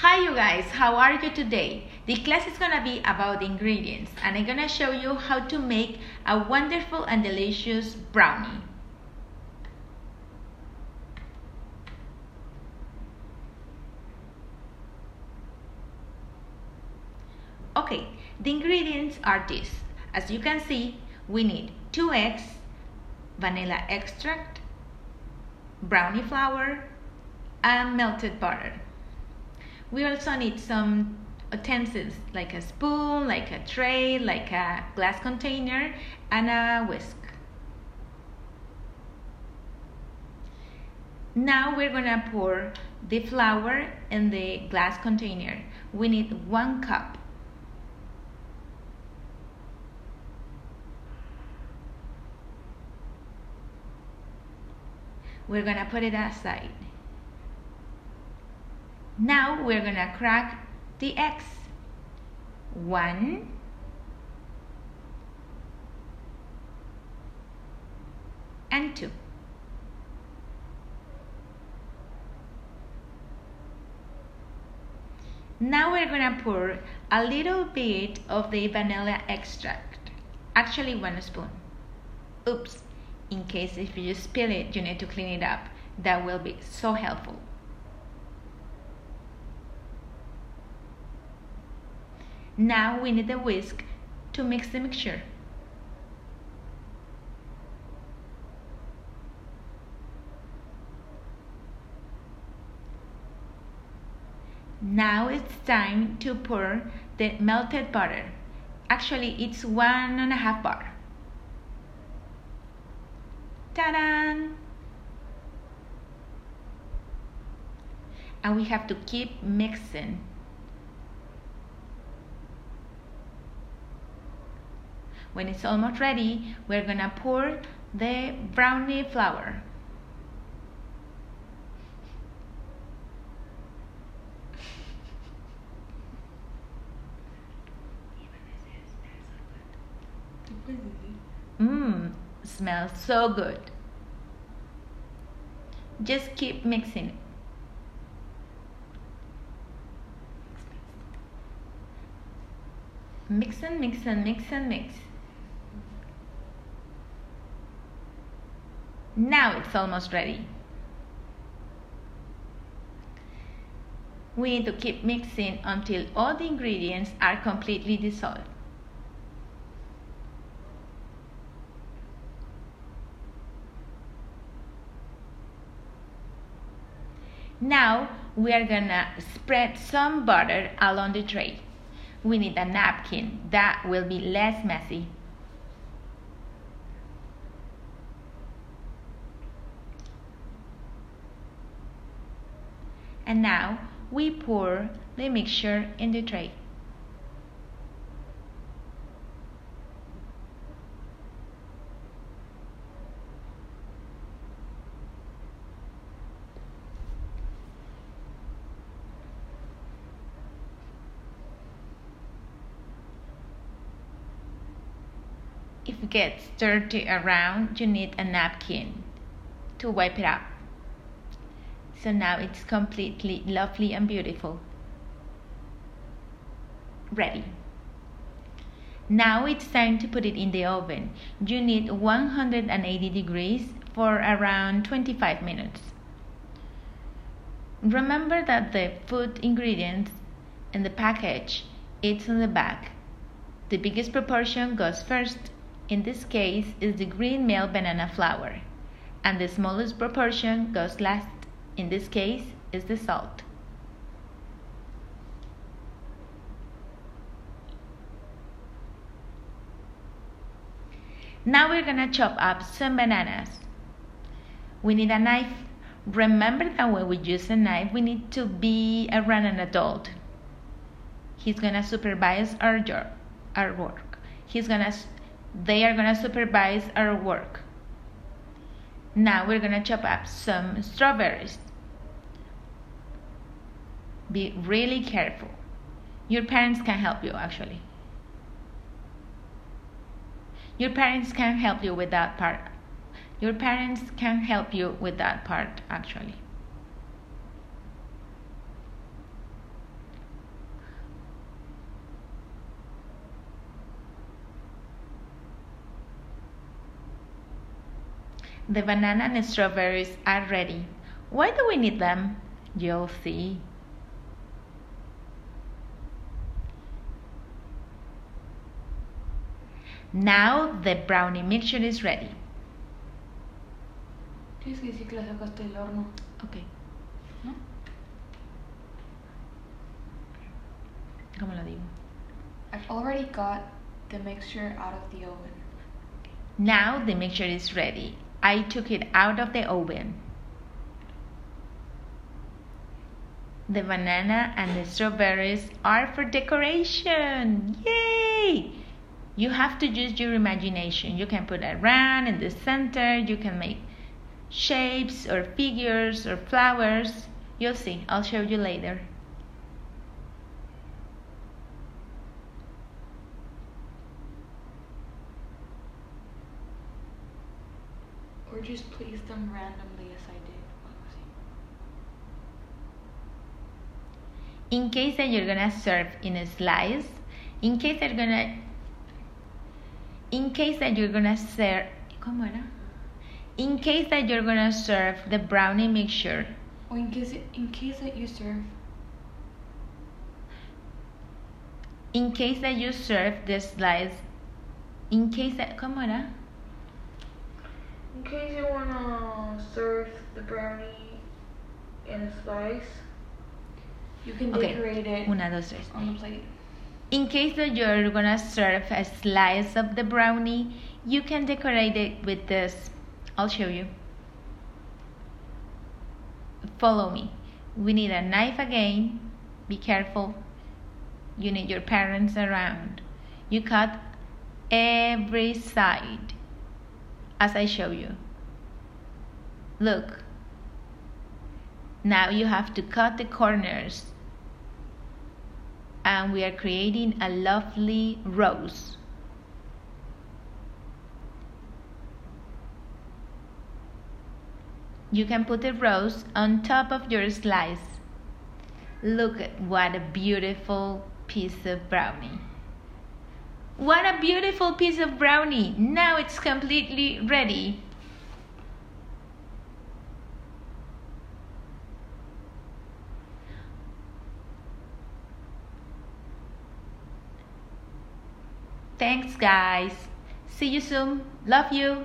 Hi you guys, how are you today? The class is gonna be about ingredients and I'm gonna show you how to make a wonderful and delicious brownie. Okay, the ingredients are these. As you can see, we need 2 eggs, vanilla extract, brownie flour, and melted butter. We also need some utensils like a spoon, like a tray, like a glass container, and a whisk. Now we're gonna pour the flour in the glass container. We need one cup. We're gonna put it aside. Now we're gonna crack the eggs. One, and two. Now we're gonna pour a little bit of the vanilla extract, actually one spoon. Oops, in case if you spill it, you need to clean it up. That will be so helpful. Now we need a whisk to mix the mixture. Now it's time to pour the melted butter. Actually, it's one and a half bar. Ta-da! And we have to keep mixing. When it's almost ready, we're gonna pour the brownie flour. Mmm, smells so good. Just keep mixing it. Mix and mix and mix and mix. Now it's almost ready. We need to keep mixing until all the ingredients are completely dissolved. Now we are gonna spread some butter along the tray. We need a napkin that will be less messy. And now we pour the mixture in the tray. If it gets dirty around, you need a napkin to wipe it out. So now it's completely lovely and beautiful. Ready. Now it's time to put it in the oven. You need 180 degrees for around 25 minutes. Remember that the food ingredients in the package it's on the back. The biggest proportion goes first. In this case is the green milk banana flour. And the smallest proportion goes last. In this case is the salt. Now we're gonna chop up some bananas. We need a knife. Remember that when we use a knife, we need to be around an adult. He's gonna supervise our job, our work. He's gonna, they are gonna supervise our work. Now we're gonna chop up some strawberries. Be really careful. Your parents can help you actually. Your parents can help you with that part. Your parents can help you with that part actually. The banana and strawberries are ready. Why do we need them? You'll see. Now the brownie mixture is ready. Tienes que decir que la sacaste del horno. Ok. ¿No? ¿Cómo lo digo? I've already got the mixture out of the oven. Now the mixture is ready. I took it out of the oven. The banana and the strawberries are for decoration. Yay! You have to use your imagination. You can put a round in the center. You can make shapes or figures or flowers. You'll see. I'll show you later. Or just place them randomly as I did. In case that you're gonna serve in a slice, in case that you're gonna, in case that you're gonna serve, ¿cómo era? In case that you're gonna serve the brownie mixture Or in case in case that you serve in case that you serve the slice in case that ¿cómo era? In case you wanna serve the brownie in a slice, you can Okay. decorate it Una, dos, tres. on the plate. In case that you're gonna serve a slice of the brownie, you can decorate it with this. I'll show you. Follow me. We need a knife again. Be careful. You need your parents around. You cut every side as I show you. Look. Now you have to cut the corners and we are creating a lovely rose. You can put the rose on top of your slice. Look at what a beautiful piece of brownie. What a beautiful piece of brownie! Now it's completely ready. Thanks, guys. See you soon. Love you.